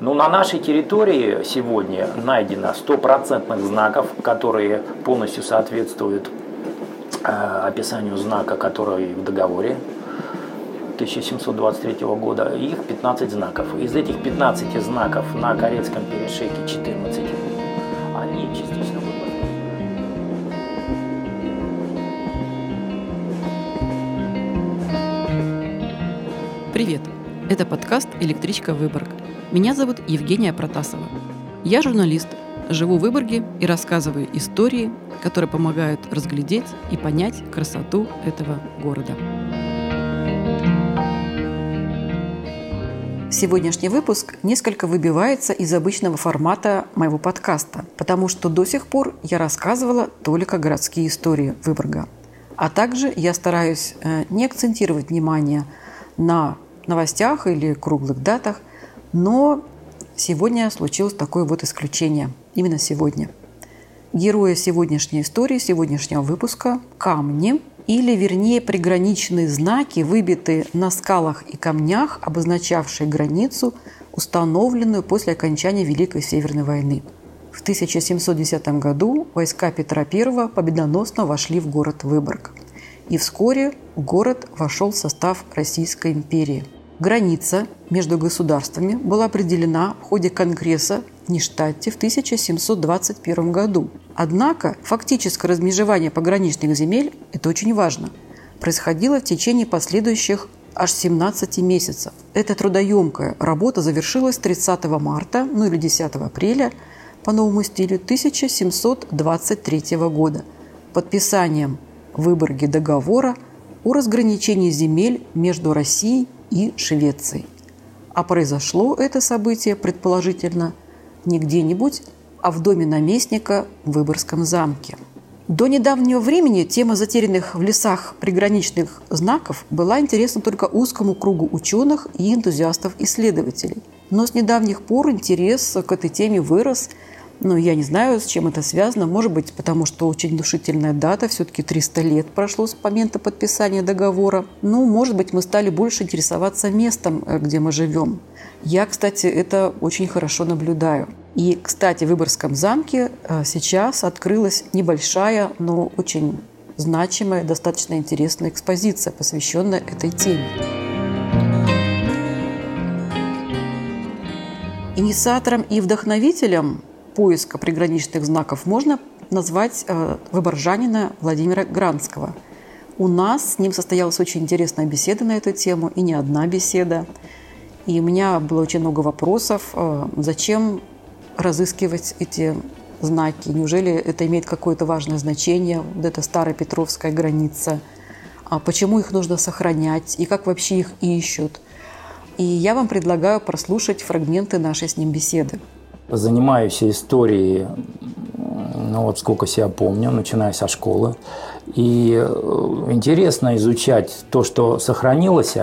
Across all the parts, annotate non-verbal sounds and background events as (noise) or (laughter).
Ну, на нашей территории сегодня найдено стопроцентных знаков, которые полностью соответствуют э, описанию знака, который в договоре 1723 года. Их 15 знаков. Из этих 15 знаков на Корецком перешейке 14. Они частично Привет! Это подкаст «Электричка Выборг». Меня зовут Евгения Протасова. Я журналист, живу в Выборге и рассказываю истории, которые помогают разглядеть и понять красоту этого города. Сегодняшний выпуск несколько выбивается из обычного формата моего подкаста, потому что до сих пор я рассказывала только городские истории Выборга. А также я стараюсь э, не акцентировать внимание на новостях или круглых датах, но сегодня случилось такое вот исключение. Именно сегодня. Герои сегодняшней истории, сегодняшнего выпуска – камни, или, вернее, приграничные знаки, выбитые на скалах и камнях, обозначавшие границу, установленную после окончания Великой Северной войны. В 1710 году войска Петра I победоносно вошли в город Выборг. И вскоре город вошел в состав Российской империи – Граница между государствами была определена в ходе Конгресса в Ништадте в 1721 году. Однако фактическое размежевание пограничных земель – это очень важно – происходило в течение последующих аж 17 месяцев. Эта трудоемкая работа завершилась 30 марта, ну или 10 апреля по новому стилю 1723 года подписанием в Выборге договора о разграничении земель между Россией и Швеции. А произошло это событие, предположительно, не где-нибудь, а в доме наместника в Выборгском замке. До недавнего времени тема затерянных в лесах приграничных знаков была интересна только узкому кругу ученых и энтузиастов-исследователей. Но с недавних пор интерес к этой теме вырос – но я не знаю, с чем это связано. Может быть, потому что очень душительная дата, все-таки 300 лет прошло с момента подписания договора. Ну, может быть, мы стали больше интересоваться местом, э, где мы живем. Я, кстати, это очень хорошо наблюдаю. И, кстати, в Выборгском замке э, сейчас открылась небольшая, но очень значимая, достаточно интересная экспозиция, посвященная этой теме. Инициатором и вдохновителем поиска приграничных знаков можно назвать э, выборжанина Владимира Гранского. У нас с ним состоялась очень интересная беседа на эту тему, и не одна беседа. И у меня было очень много вопросов, э, зачем разыскивать эти знаки, неужели это имеет какое-то важное значение, вот эта старая Петровская граница, а почему их нужно сохранять и как вообще их ищут. И я вам предлагаю прослушать фрагменты нашей с ним беседы занимаюсь историей, ну вот сколько себя помню, начиная со школы. И э, интересно изучать то, что сохранилось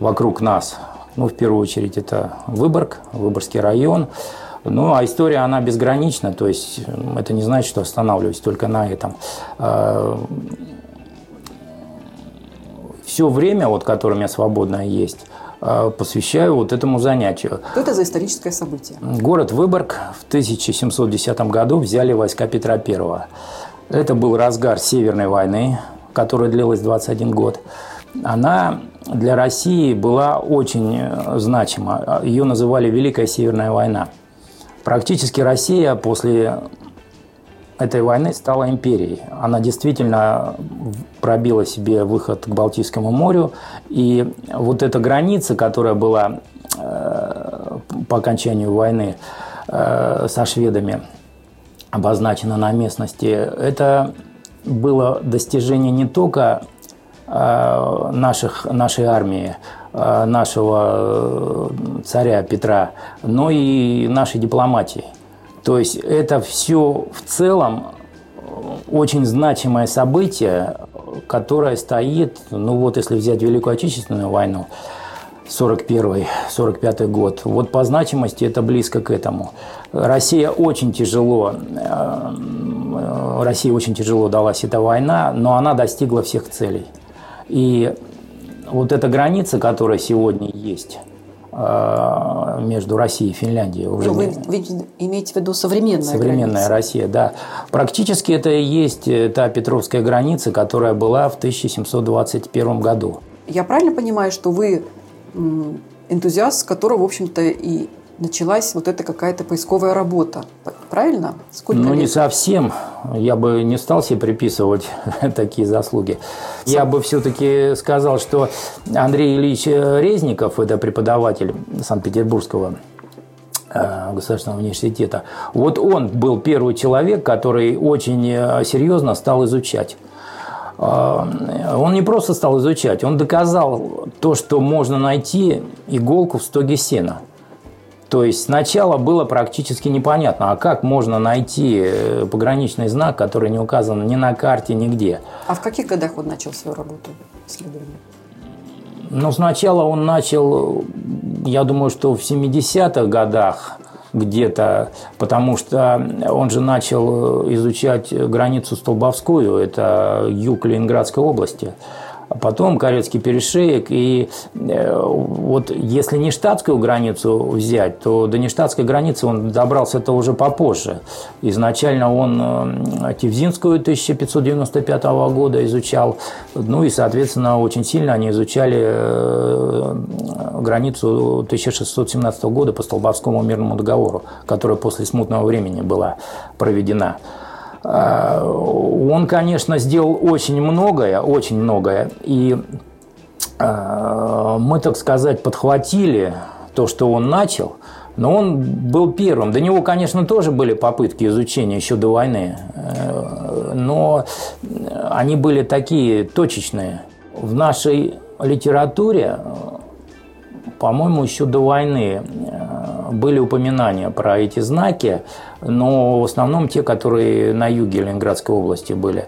вокруг нас. Ну, в первую очередь, это Выборг, Выборгский район. Ну, а история, она безгранична, то есть это не значит, что останавливаюсь только на этом. Э, Все время, вот, которое у меня свободное есть, посвящаю вот этому занятию. Что это за историческое событие? Город Выборг в 1710 году взяли войска Петра I. Это был разгар Северной войны, которая длилась 21 год. Она для России была очень значима. Ее называли Великая Северная война. Практически Россия после этой войны стала империей. Она действительно пробила себе выход к Балтийскому морю. И вот эта граница, которая была э, по окончанию войны э, со шведами обозначена на местности, это было достижение не только э, наших, нашей армии, нашего царя Петра, но и нашей дипломатии. То есть это все в целом очень значимое событие, которое стоит, ну вот если взять Великую Отечественную войну, 41-45 год. Вот по значимости это близко к этому. Россия очень тяжело, э, России очень тяжело далась эта война, но она достигла всех целей. И вот эта граница, которая сегодня есть, э, между Россией и Финляндией. Уже вы, вы имеете в виду современная Современная граница. Россия, да. Практически это и есть та Петровская граница, которая была в 1721 году. Я правильно понимаю, что вы энтузиаст, с которого, в общем-то, и началась вот эта какая-то поисковая работа. Правильно? Сколько ну, лет? не совсем. Я бы не стал себе приписывать (laughs) такие заслуги. Я бы все-таки сказал, что Андрей Ильич Резников, это преподаватель Санкт-Петербургского э, государственного университета. Вот он был первый человек, который очень э, серьезно стал изучать э, он не просто стал изучать, он доказал то, что можно найти иголку в стоге сена – то есть сначала было практически непонятно, а как можно найти э, пограничный знак, который не указан ни на карте, нигде. А в каких годах он начал свою работу исследования? Ну, сначала он начал, я думаю, что в 70-х годах где-то, потому что он же начал изучать границу Столбовскую, это юг Ленинградской области потом Карельский перешеек. И э, вот если не штатскую границу взять, то до нештатской границы он добрался-то уже попозже. Изначально он э, Тивзинскую 1595 года изучал, ну и, соответственно, очень сильно они изучали э, границу 1617 года по Столбовскому мирному договору, которая после смутного времени была проведена. А, он, конечно, сделал очень многое, очень многое. И а, мы, так сказать, подхватили то, что он начал, но он был первым. До него, конечно, тоже были попытки изучения еще до войны, э, но они были такие точечные. В нашей литературе, по-моему, еще до войны э, были упоминания про эти знаки, но в основном те, которые на юге Ленинградской области были.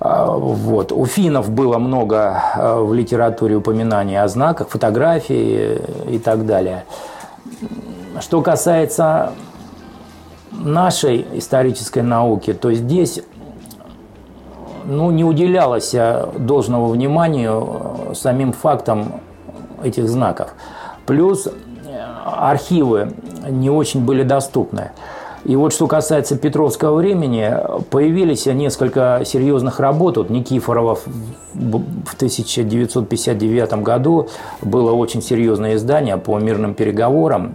А, вот. У финнов было много а, в литературе упоминаний о знаках, фотографии и так далее. Что касается нашей исторической науки, то здесь ну, не уделялось должного внимания самим фактам этих знаков. Плюс э, архивы не очень были доступны. И вот что касается Петровского времени, появились несколько серьезных работ. Вот Никифорова в 1959 году было очень серьезное издание по мирным переговорам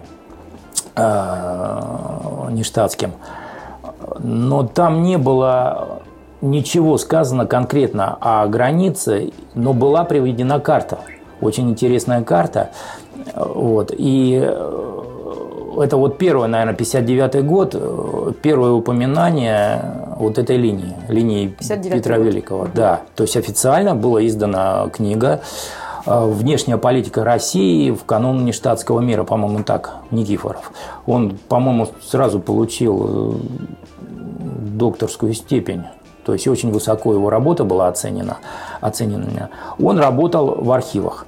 э, нештатским. Но там не было ничего сказано конкретно о границе, но была приведена карта. Очень интересная карта. Вот. И это вот первое, наверное, 59 год, э, первое упоминание вот этой линии, линии Петра год. Великого. Да, то есть официально была издана книга э, «Внешняя политика России в канун нештатского мира», по-моему, так, Никифоров. Он, по-моему, сразу получил э, докторскую степень то есть очень высоко его работа была оценена. оценена. Он работал в архивах.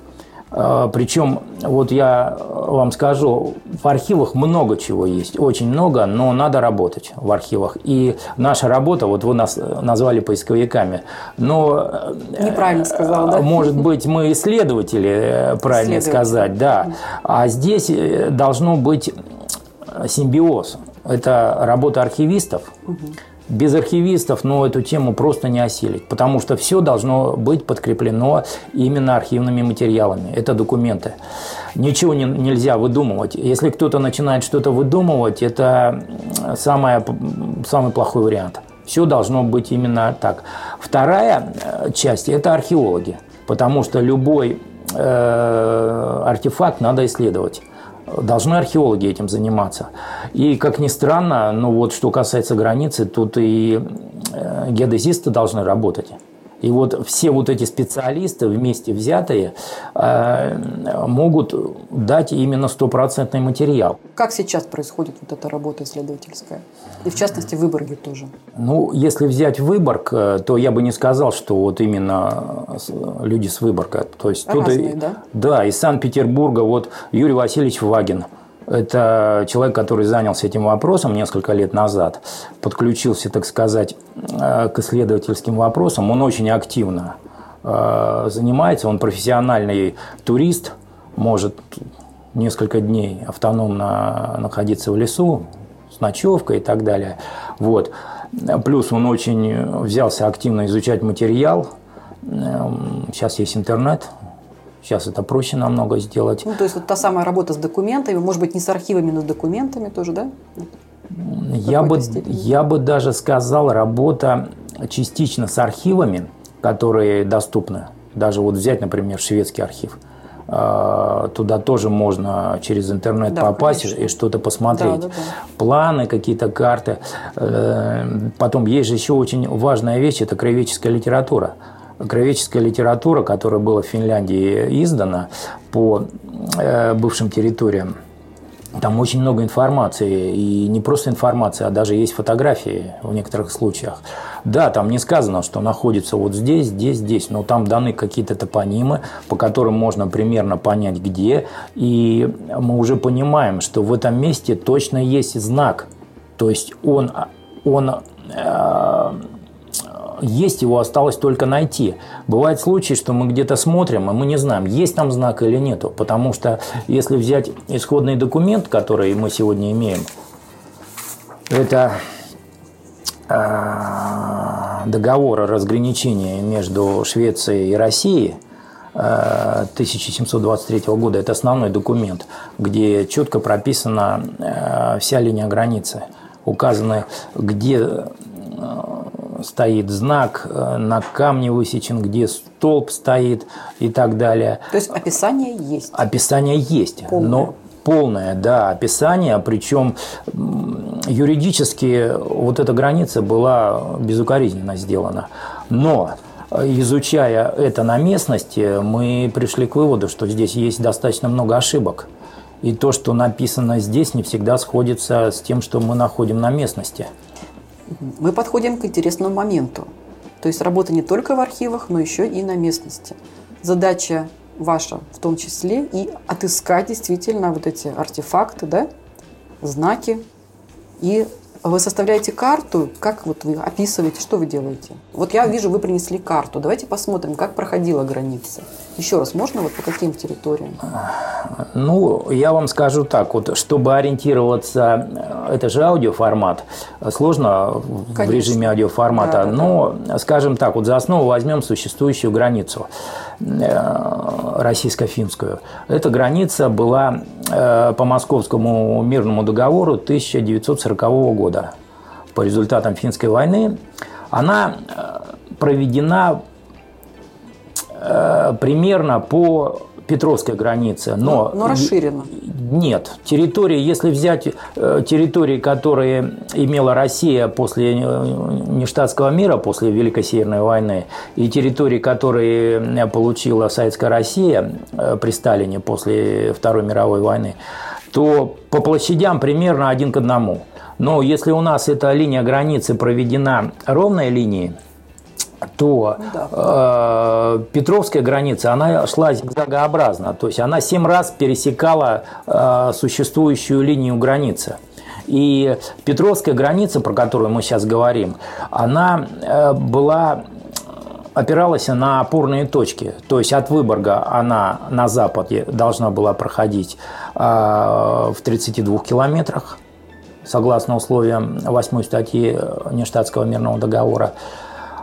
А, Причем, вот я вам скажу, в архивах много чего есть, очень много, но надо работать в архивах. И наша работа, вот вы нас назвали поисковиками, но... Э, Неправильно сказал, да? Может быть, мы исследователи, э, правильно исследователи. сказать, да. А здесь э, должно быть симбиоз. Это работа архивистов, угу без архивистов, но эту тему просто не осилить, потому что все должно быть подкреплено именно архивными материалами. Это документы. Ничего не, нельзя выдумывать. Если кто-то начинает что-то выдумывать, это самое, самый плохой вариант. Все должно быть именно так. Вторая э, часть – это археологи, потому что любой э, артефакт надо исследовать должны археологи этим заниматься. И, как ни странно, ну вот что касается границы, тут и э, геодезисты должны работать. И вот все вот эти специалисты вместе взятые э, могут дать именно стопроцентный материал. Как сейчас происходит вот эта работа исследовательская? И в частности в Выборге тоже. Ну, если взять Выборг, э, то я бы не сказал, что вот именно люди с Выборга. То есть Разные, тут и, да? Да, из Санкт-Петербурга вот Юрий Васильевич Вагин – это человек, который занялся этим вопросом несколько лет назад, подключился, так сказать, э, к исследовательским вопросам. Он очень активно э, занимается, он профессиональный турист, может несколько дней автономно находиться в лесу с ночевкой и так далее. Вот. Плюс он очень взялся активно изучать материал. Сейчас есть интернет, Сейчас это проще намного сделать. Ну, то есть вот та самая работа с документами, может быть, не с архивами, но с документами тоже, да? Я бы, я бы даже сказал, работа частично с архивами, которые доступны. Даже вот взять, например, шведский архив. А, туда тоже можно через интернет да, попасть конечно. и что-то посмотреть. Да, да, да. Планы, какие-то карты. Э, потом есть же еще очень важная вещь – это краеведческая литература краеведческая литература, которая была в Финляндии издана по э, бывшим территориям, там очень много информации, и не просто информация, а даже есть фотографии в некоторых случаях. Да, там не сказано, что находится вот здесь, здесь, здесь, но там даны какие-то топонимы, по которым можно примерно понять, где, и мы уже понимаем, что в этом месте точно есть знак, то есть он, он э, есть его осталось только найти. Бывают случаи, что мы где-то смотрим, и мы не знаем, есть там знак или нету. Потому что если взять исходный документ, который мы сегодня имеем, это э, договор о разграничении между Швецией и Россией 1723 э, года. Это основной документ, где четко прописана вся линия границы. Указаны, где стоит знак, э, на камне высечен, где столб стоит и так далее. То есть описание есть? Описание есть, полное. но полное, да, описание, причем юридически вот эта граница была безукоризненно сделана. Но изучая это на местности, мы пришли к выводу, что здесь есть достаточно много ошибок. И то, что написано здесь, не всегда сходится с тем, что мы находим на местности мы подходим к интересному моменту. То есть работа не только в архивах, но еще и на местности. Задача ваша в том числе и отыскать действительно вот эти артефакты, да, знаки и вы составляете карту, как вот вы описываете, что вы делаете? Вот я вижу, вы принесли карту. Давайте посмотрим, как проходила граница. Еще раз, можно вот по каким территориям? Ну, я вам скажу так, вот, чтобы ориентироваться, это же аудиоформат, сложно Конечно. в режиме аудиоформата, да, да, но, да. скажем так, вот за основу возьмем существующую границу э, российско-финскую. Эта граница была по Московскому мирному договору 1940 года года. По результатам финской войны, она э, проведена э, примерно по Петровской границе, но, но, но расширена. Нет, территории, если взять э, территории, которые имела Россия после нештатского мира, после Великой Северной войны, и территории, которые получила Советская Россия при Сталине после Второй мировой войны, то по площадям примерно один к одному – но если у нас эта линия границы проведена ровной линией, то ну да. э, Петровская граница, она шла зигзагообразно. То есть она семь раз пересекала э, существующую линию границы. И Петровская граница, про которую мы сейчас говорим, она э, была опиралась на опорные точки. То есть от Выборга она на западе должна была проходить э, в 32 километрах согласно условиям 8 статьи Нештатского мирного договора.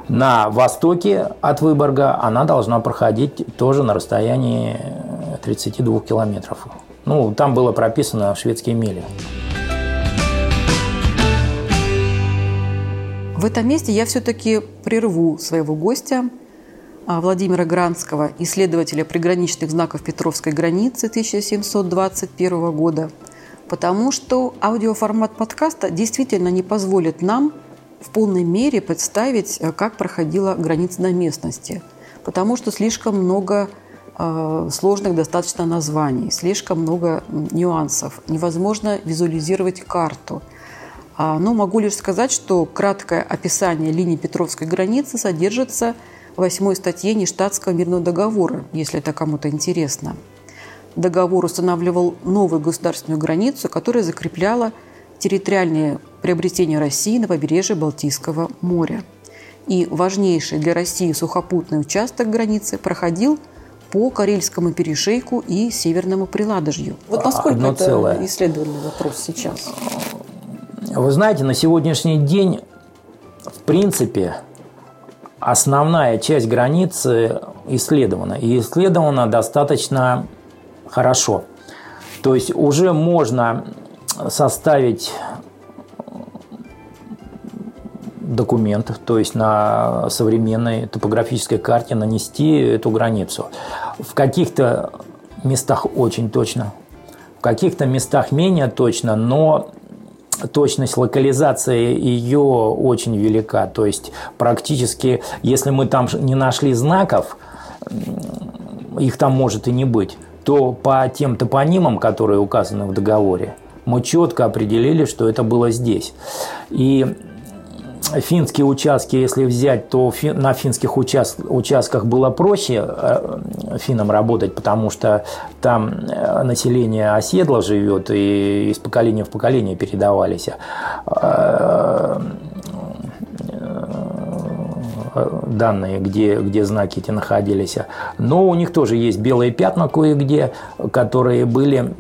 На востоке от Выборга она должна проходить тоже на расстоянии 32 километров. Ну, там было прописано шведские мили. В этом месте я все-таки прерву своего гостя а, Владимира Гранского, исследователя приграничных знаков Петровской границы 1721 года – потому что аудиоформат подкаста действительно не позволит нам в полной мере представить, э, как проходила граница на местности, потому что слишком много э, сложных достаточно названий, слишком много нюансов, невозможно визуализировать карту. А, но могу лишь сказать, что краткое описание линии Петровской границы содержится в восьмой статье Нештатского мирного договора, если это кому-то интересно. Договор устанавливал новую государственную границу, которая закрепляла территориальные приобретения России на побережье Балтийского моря. И важнейший для России сухопутный участок границы проходил по Карельскому перешейку и Северному Приладожью. Вот насколько Одно это целое. исследованный вопрос сейчас? Вы знаете, на сегодняшний день, в принципе, основная часть границы исследована. И исследована достаточно хорошо. То есть уже можно составить документ, то есть на современной топографической карте нанести эту границу. В каких-то местах очень точно, в каких-то местах менее точно, но точность локализации ее очень велика. То есть практически, если мы там не нашли знаков, их там может и не быть, то по тем топонимам, которые указаны в договоре, мы четко определили, что это было здесь. И финские участки, если взять, то на финских участках было проще э, финнам работать, потому что там э, население оседло живет и из поколения в поколение передавались э, данные, где, где знаки эти находились. Но у них тоже есть белые пятна кое-где, которые были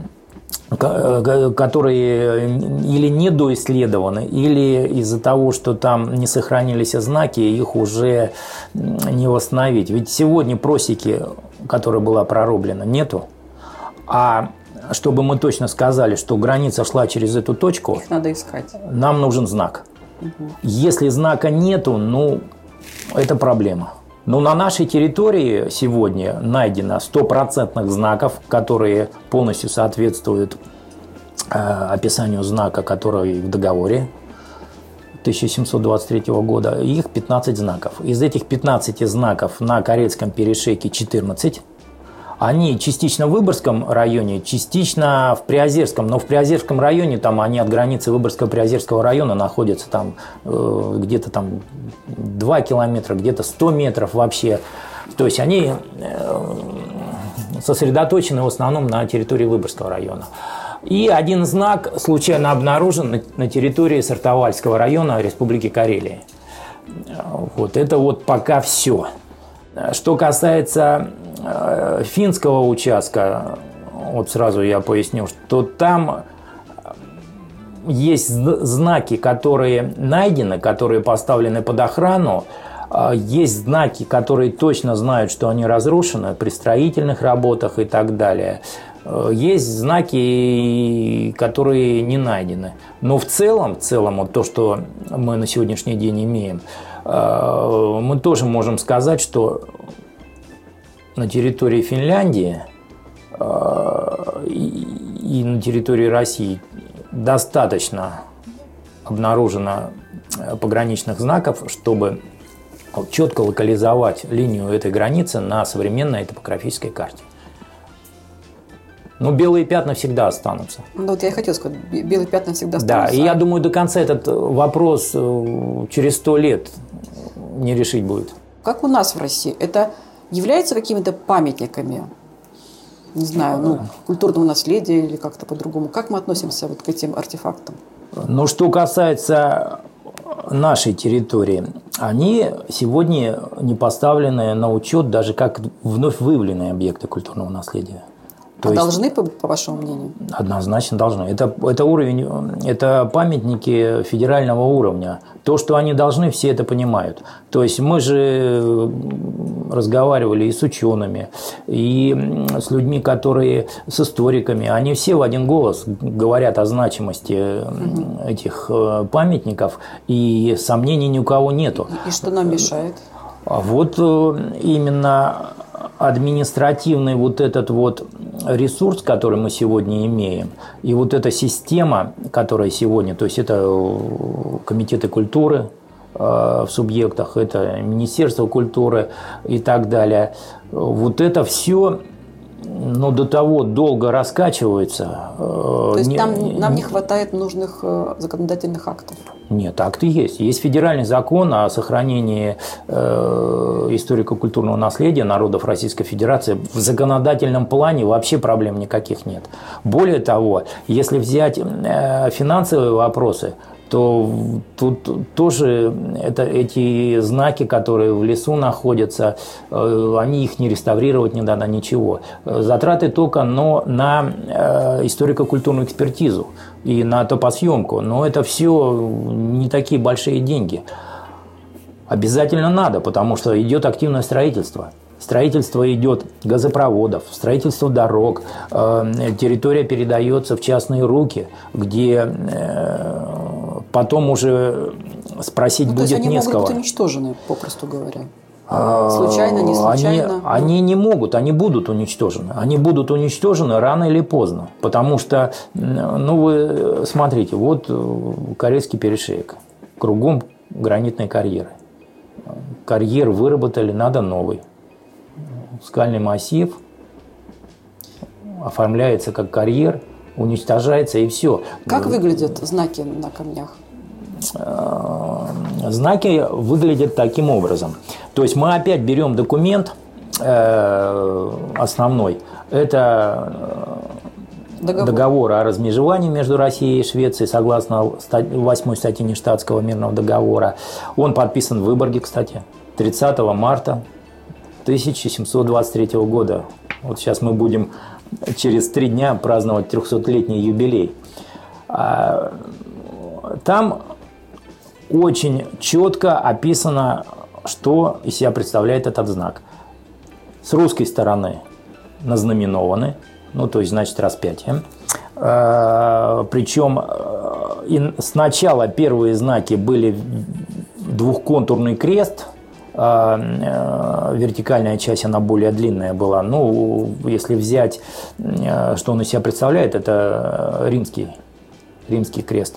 которые или недоисследованы, или из-за того, что там не сохранились знаки, их уже не восстановить. Ведь сегодня просеки, которая была прорублена, нету. А чтобы мы точно сказали, что граница шла через эту точку, их надо искать. Нам нужен знак. Угу. Если знака нету, ну, это проблема. Но на нашей территории сегодня найдено стопроцентных знаков, которые полностью соответствуют э, описанию знака, который в договоре 1723 года. Их 15 знаков. Из этих 15 знаков на Карельском перешейке 14 они частично в Выборгском районе, частично в Приозерском. Но в Приозерском районе там они от границы Выборгского Приозерского района находятся там э, где-то там 2 километра, где-то 100 метров вообще. То есть они э, сосредоточены в основном на территории Выборгского района. И один знак случайно обнаружен на территории Сартовальского района Республики Карелия. Вот это вот пока все. Что касается финского участка, вот сразу я поясню, что там есть знаки, которые найдены, которые поставлены под охрану, а есть знаки, которые точно знают, что они разрушены при строительных работах и так далее. Э, есть знаки, которые не найдены. Но в целом, в целом вот то, что мы на сегодняшний день имеем, э, мы тоже можем сказать, что на территории Финляндии э, и на территории России достаточно обнаружено э, пограничных знаков, чтобы четко локализовать линию этой границы на современной топографической карте. Но белые пятна всегда останутся. Ну вот я и хотел сказать, белые пятна всегда останутся. Да, и я думаю, до конца этот вопрос э, через сто лет не решить будет. Как у нас в России? Это являются какими-то памятниками, не знаю, ну, культурного наследия или как-то по-другому. Как мы относимся вот к этим артефактам? Ну, что касается нашей территории, они сегодня не поставлены на учет даже как вновь выявленные объекты культурного наследия. То а есть, должны, по, по вашему мнению? Однозначно должны. Это, это уровень, это памятники федерального уровня. То, что они должны, все это понимают. То есть мы же разговаривали и с учеными, и с людьми, которые с историками. Они все в один голос говорят о значимости угу. этих э, памятников, и сомнений ни у кого нету. И что нам мешает? А вот э, именно административный вот этот вот ресурс, который мы сегодня имеем, и вот эта система, которая сегодня, то есть это э, комитеты культуры э, в субъектах, это Министерство культуры и так далее, вот это все но до того долго раскачивается. Э, То есть не, нам, нам не хватает нужных законодательных актов? Нет, акты есть. Есть федеральный закон о сохранении э, историко-культурного наследия народов Российской Федерации. В законодательном плане вообще проблем никаких нет. Более того, если взять э, финансовые вопросы, то тут тоже это, эти знаки, которые в лесу находятся, э, они их не реставрировать не надо, ничего. Затраты только но на э, историко-культурную экспертизу и на топосъемку, но это все не такие большие деньги. Обязательно надо, потому что идет активное строительство. Строительство идет газопроводов, строительство дорог, э, территория передается в частные руки, где потом уже спросить ну, будет то есть они не с могут кого. быть уничтожены, попросту говоря. Случайно, не случайно? Они, они не могут, они будут уничтожены. Они будут уничтожены рано или поздно. Потому что, ну вы смотрите, вот э, Корейский перешеек. Кругом гранитные карьеры. Карьер выработали, надо новый. Скальный массив оформляется как карьер, уничтожается и все. Как выглядят знаки на камнях? Э, знаки выглядят таким образом. То есть мы опять берем документ э, основной. Это э, договор. договор о размежевании между Россией и Швецией согласно 8 статье Ништадтского мирного договора. Он подписан в Выборге, кстати, 30 марта 1723 года. Вот сейчас мы будем через три дня праздновать 300-летний юбилей. А, там очень четко описано, что из себя представляет этот знак. С русской стороны назнаменованы, ну то есть значит распятие. А, Причем э, сначала первые знаки были двухконтурный крест – э, вертикальная часть, она более длинная была. Ну, если взять, э, что он из себя представляет, это римский, римский крест.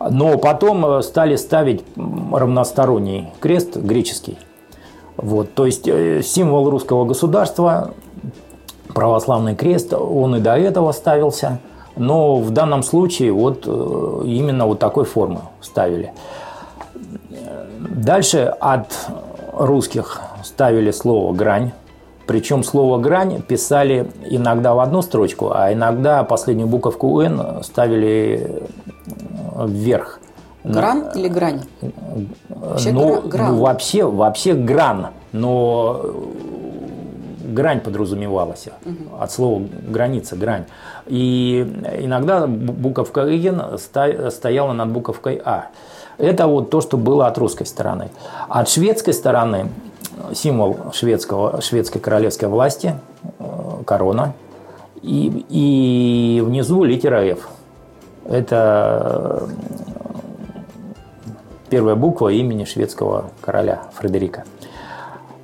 Но потом э, стали ставить равносторонний крест, греческий. Вот, то есть символ русского государства, православный крест, он и до этого ставился. Но в данном случае вот именно вот такой формы ставили. Дальше от русских ставили слово «грань». Причем слово «грань» писали иногда в одну строчку, а иногда последнюю буковку «н» ставили вверх. Гран или грань? Вообще ну, гран. ну вообще, вообще гран, но грань подразумевалась угу. от слова граница, грань. И иногда буковка «н» стояла над буковкой «а». Это вот то, что было от русской стороны. От шведской стороны символ шведского, шведской королевской власти, э, корона, и, и внизу литера F. Это э, первая буква имени шведского короля Фредерика.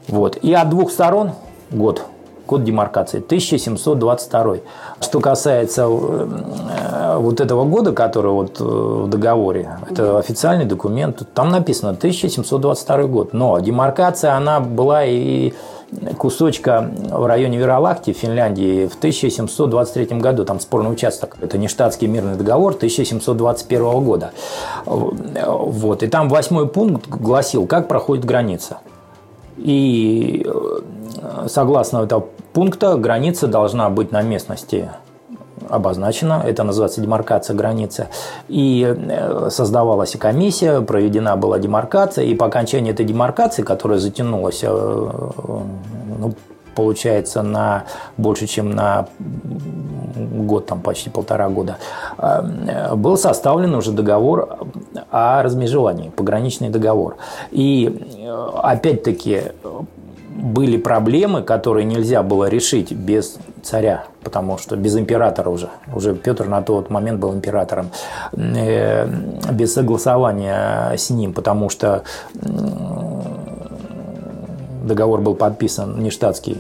Вот. И от двух сторон год Код демаркации 1722. Что касается э, вот этого года, который вот э, в договоре, это официальный документ, там написано 1722 год. Но демаркация, она была и кусочка в районе Вералахти в Финляндии в 1723 году, там спорный участок. Это не штатский мирный договор 1721 года. Вот. И там восьмой пункт гласил, как проходит граница. И э, согласно этого пункта граница должна быть на местности обозначена, это называется демаркация границы, и э, создавалась и комиссия, проведена была демаркация, и по окончании этой демаркации, которая затянулась, э, ну, получается, на больше, чем на год, там почти полтора года, был составлен уже договор о размежевании, пограничный договор. И опять-таки были проблемы, которые нельзя было решить без царя, потому что без императора уже, уже Петр на тот момент был императором, э, без согласования с ним, потому что договор был подписан не штатский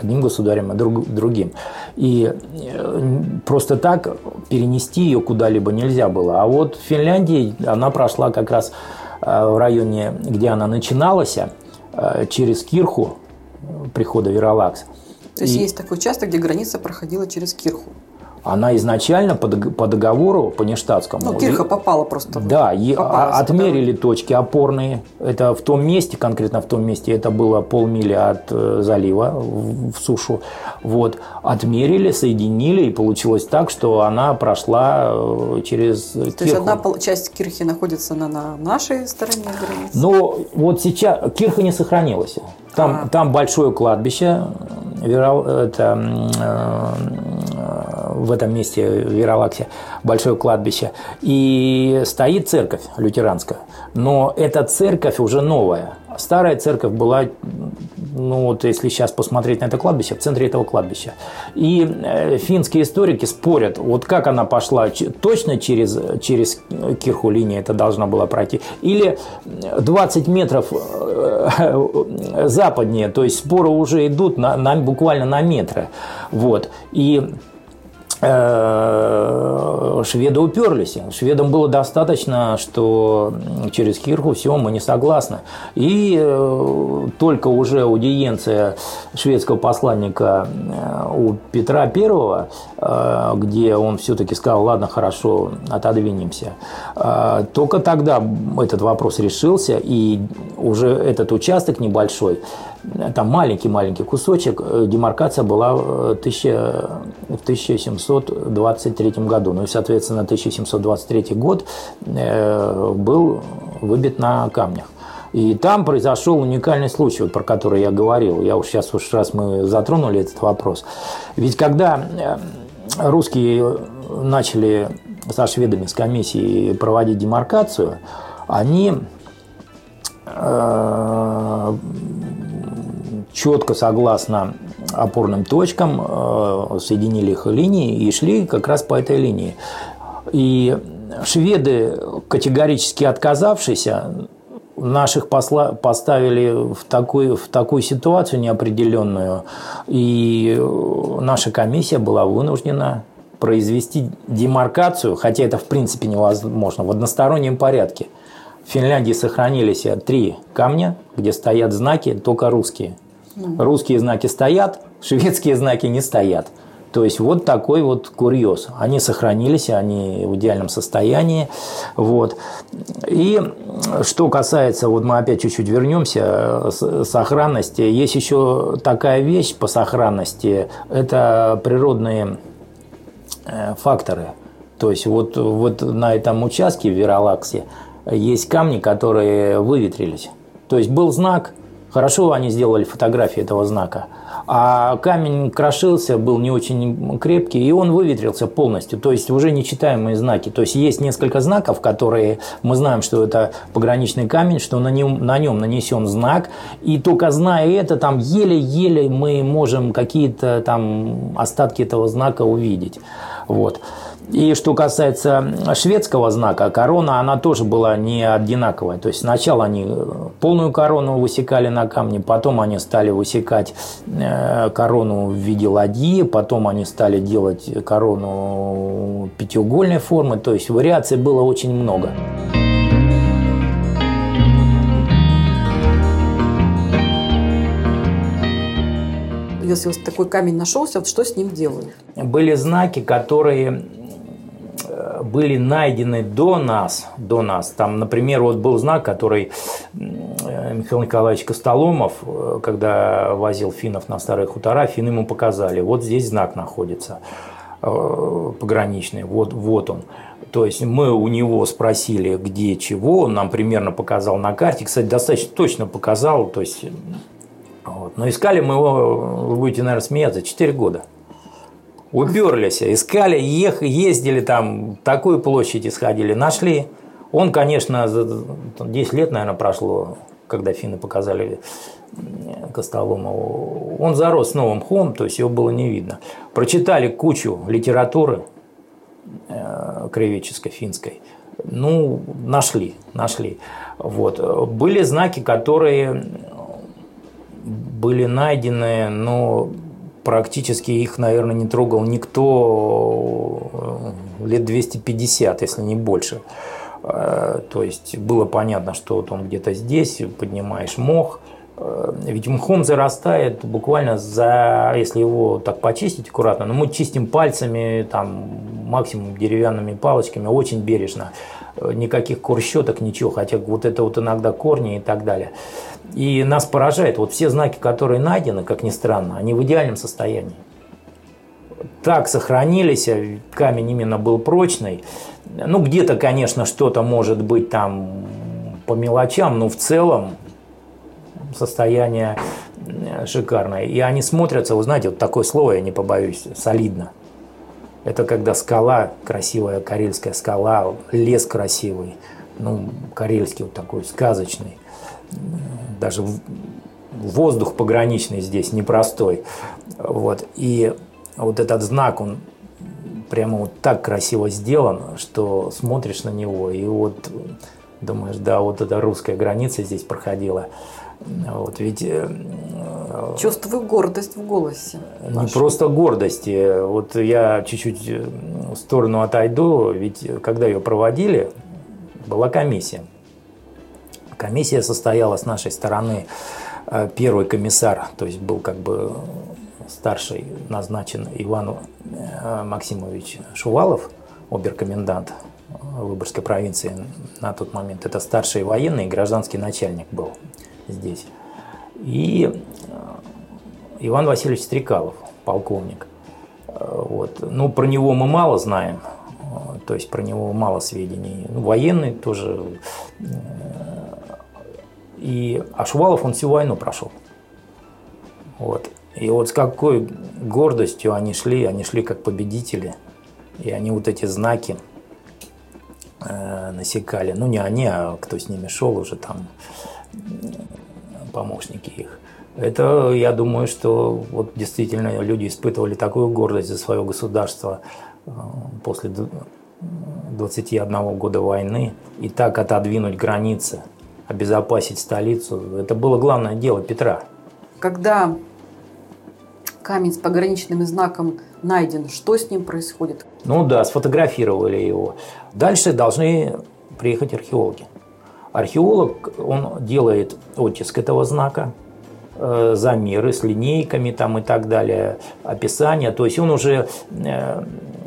одним государем, а друг, другим. И э, просто так перенести ее куда-либо нельзя было. А вот в Финляндии она прошла как раз э, в районе, где она начиналась, через Кирху прихода Веролакс. То есть и... есть такой участок, где граница проходила через Кирху? Она изначально по, договору, по нештатскому... Ну, кирха попала просто. Да, попала, отмерили точки опорные. Это в том месте, конкретно в том месте, это было полмили от э, залива в, сушу. Вот, отмерили, соединили, и получилось так, что она прошла э, через То кирху. есть одна часть кирхи находится на, на нашей стороне границы? Ну, вот сейчас кирха не сохранилась. Там, а. там большое кладбище, это, э, в этом месте, в Вералаксе, большое кладбище. И стоит церковь лютеранская. Но эта церковь уже новая. Старая церковь была ну вот если сейчас посмотреть на это кладбище, в центре этого кладбища. И э, финские историки спорят, вот как она пошла, точно через, через кирху линии это должна была пройти, или 20 метров э, западнее, то есть споры уже идут на, на, буквально на метры. Вот. И шведы уперлись. Шведам было достаточно, что через Кирху все, мы не согласны. И э, только уже аудиенция шведского посланника э, у Петра Первого, где он все-таки сказал, ладно, хорошо, отодвинемся, только тогда этот вопрос решился, и уже этот участок небольшой там маленький-маленький кусочек, э, демаркация была в 1723 году. Ну и, соответственно, 1723 год э, был выбит на камнях. И там произошел уникальный случай, вот, про который я говорил. Я уж сейчас уж раз мы затронули этот вопрос. Ведь когда э, русские начали со шведами, с комиссией проводить демаркацию, они четко, согласно опорным точкам, э, соединили их линии и шли как раз по этой линии. И шведы, категорически отказавшиеся, наших посла поставили в такую, в такую ситуацию неопределенную, и наша комиссия была вынуждена произвести демаркацию, хотя это в принципе невозможно, в одностороннем порядке. В Финляндии сохранились три камня, где стоят знаки только русские – Русские знаки стоят, шведские знаки не стоят. То есть вот такой вот курьез. Они сохранились, они в идеальном состоянии. Вот. И что касается, вот мы опять чуть-чуть вернемся, сохранности. Есть еще такая вещь по сохранности, это природные э, факторы. То есть вот, вот на этом участке в Вералаксе есть камни, которые выветрились. То есть был знак, Хорошо они сделали фотографии этого знака. А камень крошился, был не очень крепкий, и он выветрился полностью. То есть уже нечитаемые знаки. То есть есть несколько знаков, которые мы знаем, что это пограничный камень, что на нем, на нем нанесен знак. И только зная это, там еле-еле мы можем какие-то там остатки этого знака увидеть. Вот. И что касается шведского знака, корона, она тоже была не одинаковая. То есть сначала они э, полную корону высекали на камне, потом они стали высекать э, корону в виде ладьи, потом они стали делать корону пятиугольной формы. То есть вариаций было очень много. если вот такой камень нашелся, вот что с ним делают? Были знаки, которые были найдены до нас, до нас. Там, например, вот был знак, который Михаил Николаевич Костоломов, э, когда возил финнов на старые хутора, финны ему показали. Вот здесь знак находится э, пограничный, вот, вот он. То есть мы у него спросили, где чего, он нам примерно показал на карте. Кстати, достаточно точно показал. То есть, вот. Но искали мы его, вы будете, наверное, смеяться, 4 года. Уперлись, искали, ех, ездили там, такую площадь исходили, нашли. Он, конечно, за 10 лет, наверное, прошло, когда финны показали Костоломову. Он зарос новым хом, то есть его было не видно. Прочитали кучу литературы э, кривической, финской. Ну, нашли, нашли. Вот. Были знаки, которые были найдены, но практически их, наверное, не трогал никто э, лет 250, если не больше. Э, то есть было понятно, что вот он где-то здесь, поднимаешь мох, Э, ведь мхом зарастает буквально за, если его так почистить аккуратно, но мы чистим пальцами, там, максимум деревянными палочками, очень бережно. Никаких курщеток, ничего, хотя вот это вот иногда корни и так далее. И нас поражает, вот все знаки, которые найдены, как ни странно, они в идеальном состоянии. Так сохранились, а камень именно был прочный. Ну, где-то, конечно, что-то может быть там по мелочам, но в целом состояние э, шикарное. И они смотрятся, вы знаете, вот такое слово, я не побоюсь, солидно. Это когда скала, красивая карельская скала, лес красивый, ну, карельский вот такой, сказочный. Даже воздух пограничный здесь, непростой. Вот. И вот этот знак, он прямо вот так красиво сделан, что смотришь на него, и вот думаешь, да, вот эта русская граница здесь проходила. Вот ведь... Э, Чувствую гордость в голосе. Не вашей. просто гордости. Вот я чуть-чуть э, в сторону отойду, ведь когда ее проводили, была комиссия. Комиссия состояла с нашей стороны э, первый комиссар, то есть был как бы старший назначен Иван Максимович Шувалов, оберкомендант Выборгской провинции на тот момент. Это старший военный и гражданский начальник был здесь. И э, Иван Васильевич Стрекалов, полковник. Э, вот. Ну, про него мы мало знаем, э, то есть про него мало сведений. Ну, военный тоже. И, а Шувалов он всю войну прошел. Вот. И вот с какой гордостью они шли, они шли как победители. И они вот эти знаки э, насекали. Ну, не они, а кто с ними шел уже там помощники их. Это, я думаю, что вот действительно люди испытывали такую гордость за свое государство э, после 21 года войны и так отодвинуть границы, обезопасить столицу. Это было главное дело Петра. Когда камень с пограничным знаком найден, что с ним происходит? Ну да, сфотографировали его. Дальше должны приехать археологи. Археолог, он делает оттиск этого знака, э, замеры с линейками там и так далее, описание. То есть он уже э,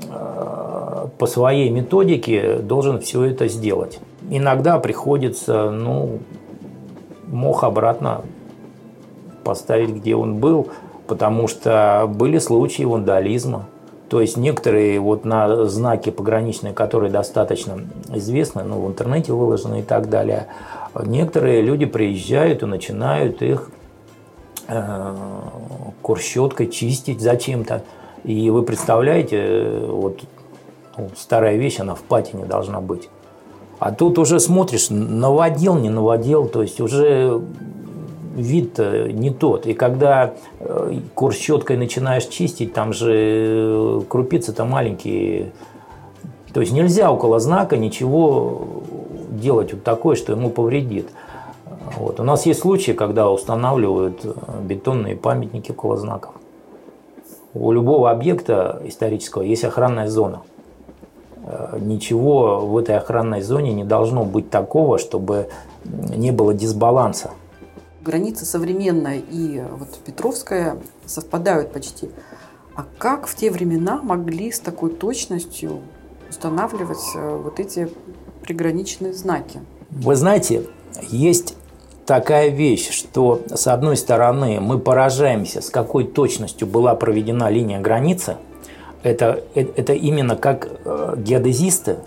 э, по своей методике должен все это сделать. Иногда приходится, ну, мох обратно поставить, где он был, потому что были случаи вандализма. То есть некоторые вот на знаки пограничные, которые достаточно известны, ну, в интернете выложены и так далее, некоторые люди приезжают и начинают их э, курщеткой чистить зачем-то. И вы представляете, вот ну, старая вещь, она в патине должна быть. А тут уже смотришь, наводил, не наводил, то есть уже вид не тот. И когда э, курс щеткой начинаешь чистить, там же э, крупицы-то маленькие. То есть нельзя около знака ничего делать вот такое, что ему повредит. Вот. У нас есть случаи, когда устанавливают э, бетонные памятники около знаков. У любого объекта исторического есть охранная зона. Ничего в этой охранной зоне не должно быть такого, чтобы не было дисбаланса граница современная и вот Петровская совпадают почти. А как в те времена могли с такой точностью устанавливать э, вот эти приграничные знаки? Вы знаете, есть такая вещь, что с одной стороны мы поражаемся, с какой точностью была проведена линия границы. Это, э, это именно как э, геодезисты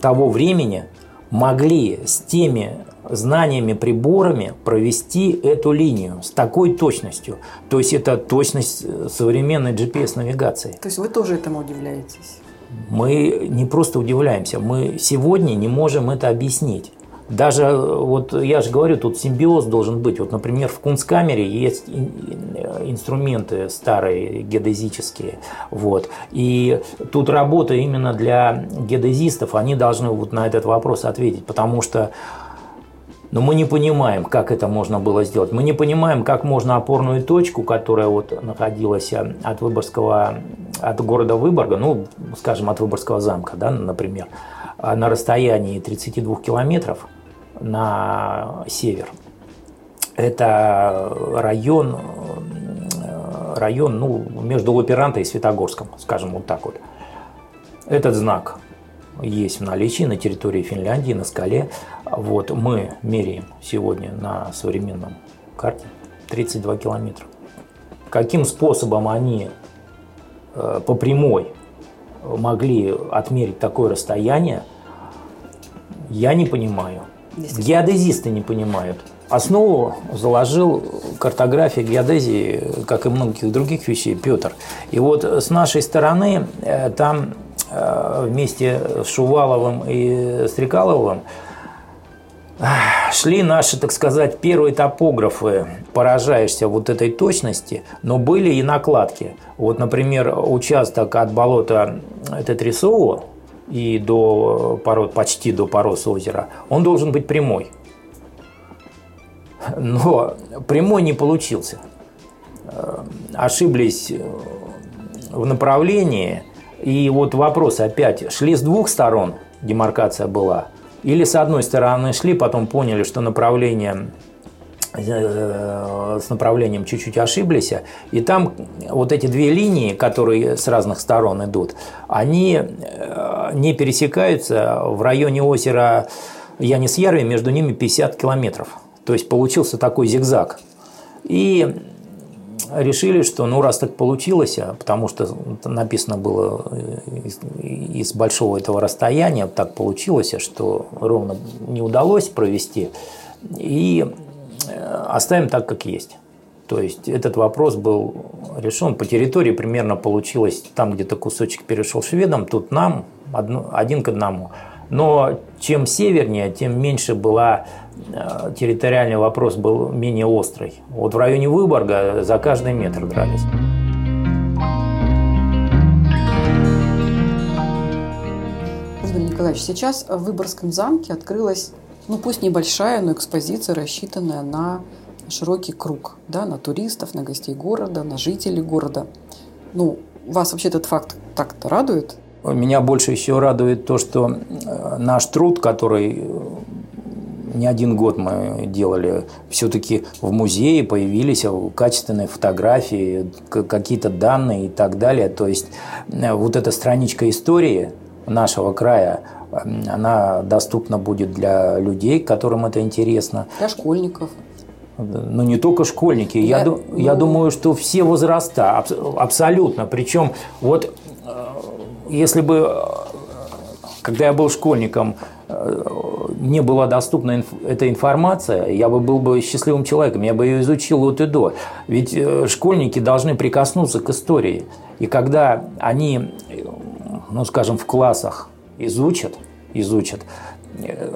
того времени могли с теми знаниями, приборами провести эту линию с такой точностью. То есть это точность э, современной GPS-навигации. То есть вы тоже этому удивляетесь? Мы не просто удивляемся, мы сегодня не можем это объяснить. Даже э, вот я же говорю, тут симбиоз должен быть. Вот, например, в Кунсткамере есть э, инструменты старые геодезические. Вот. И тут работа именно для геодезистов, они должны вот на этот вопрос ответить, потому что но мы не понимаем, как это можно было сделать. Мы не понимаем, как можно опорную точку, которая вот находилась э, от Выборгского, от города Выборга, ну, скажем, от Выборгского замка, да, например, на расстоянии 32 километров на север, Это район, район ну, между Лаперантой и Светогорском, скажем вот так вот. Этот знак есть в наличии на территории Финляндии, на скале. Вот мы меряем сегодня на современном карте 32 километра. Каким способом они э, по прямой могли отмерить такое расстояние, я не понимаю. Геодезисты не понимают. Основу заложил картография геодезии, как и многих других вещей, Петр. И вот с нашей стороны э, там э, вместе с Шуваловым и Стрекаловым шли наши, так сказать, первые топографы. Поражаешься вот этой точности, но были и накладки. Вот, например, участок от болота Тетрисово и до пород, почти до порос озера, он должен быть прямой. Но прямой не получился. Ошиблись в направлении. И вот вопрос опять, шли с двух сторон, демаркация была – или с одной стороны шли, потом поняли, что направление э, с направлением чуть-чуть ошиблись, и там вот эти две линии, которые с разных сторон идут, они э, не пересекаются в районе озера Янис-Ярви, между ними 50 километров. То есть получился такой зигзаг. И решили, что ну раз так получилось, потому что написано было из, из большого этого расстояния, так получилось, что ровно не удалось провести, и э, оставим так, как есть. То есть этот вопрос был решен. По территории примерно получилось, там где-то кусочек перешел шведам, тут нам, одно, один к одному. Но чем севернее, тем меньше была Э, территориальный вопрос был менее острый. Вот в районе Выборга за каждый метр дрались. Владимир Николаевич, сейчас в Выборгском замке открылась, ну пусть небольшая, но экспозиция, рассчитанная на широкий круг, да, на туристов, на гостей города, на жителей города. Ну, вас вообще этот факт так-то радует? Меня больше еще радует то, что э, наш труд, который не один год мы делали, все-таки в музее появились качественные фотографии, какие-то данные и так далее. То есть э, вот эта страничка истории нашего края, она доступна будет для людей, которым это интересно. Для школьников. Ну, не только школьники. Я, я, ну... я думаю, что все возраста, аб, абсолютно. Причем, вот э, если бы, э, когда я был школьником, мне была доступна инф- эта информация, я бы был бы счастливым человеком, я бы ее изучил от и до. Ведь э, школьники должны прикоснуться к истории. И когда они, ну, скажем, в классах изучат, изучат э,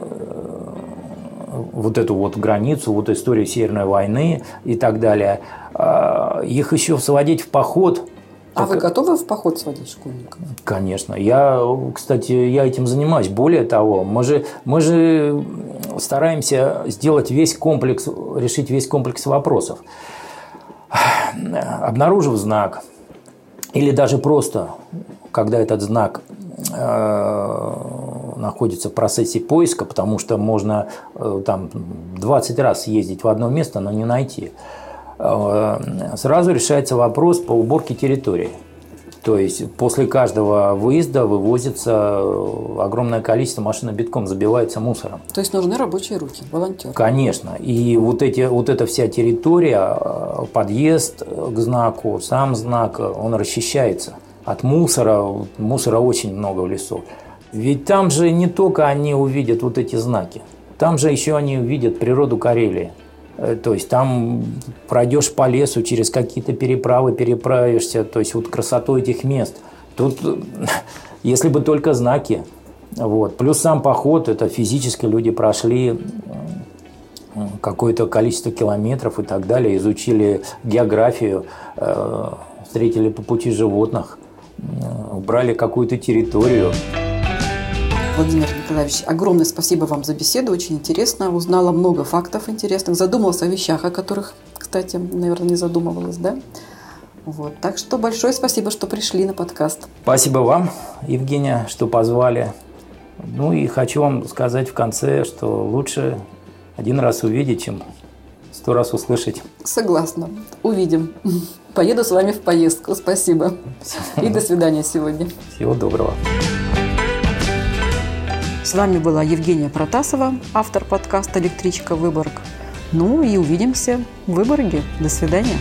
вот эту вот границу, вот историю Северной войны и так далее, э, их еще сводить в поход – а вы готовы в поход сводить школьников? Конечно. Я, кстати, я этим занимаюсь. Более того, мы же, мы же стараемся сделать весь комплекс, решить весь комплекс вопросов. Обнаружив знак, или даже просто, когда этот знак э, находится в процессе поиска, потому что можно э, там 20 раз ездить в одно место, но не найти – Э, сразу решается вопрос по уборке территории. То есть после каждого выезда вывозится огромное количество машин битком, забивается мусором. То есть нужны рабочие руки, волонтеры. Конечно. И вот, эти, вот эта вся территория, э, подъезд к знаку, сам знак, он расчищается от мусора. Мусора очень много в лесу. Ведь там же не только они увидят вот эти знаки, там же еще они увидят природу Карелии. Э, то есть там пройдешь по лесу, через какие-то переправы переправишься, то есть вот красоту этих мест. Тут, (laughs) если бы только знаки, вот. Плюс сам поход, это физически люди прошли какое-то количество километров и так далее, изучили географию, э, встретили по пути животных, брали какую-то территорию. Владимир Николаевич, огромное спасибо вам за беседу, очень интересно, узнала много фактов интересных, задумалась о вещах, о которых, кстати, наверное, не задумывалась, да? Вот. Так что большое спасибо, что пришли на подкаст. Спасибо вам, Евгения, что позвали. Ну и хочу вам сказать в конце, что лучше один раз увидеть, чем сто раз услышать. Согласна. Увидим. Поеду с вами в поездку. Спасибо. И до свидания сегодня. Всего доброго. С вами была Евгения Протасова, автор подкаста «Электричка Выборг». Ну и увидимся в Выборге. До свидания.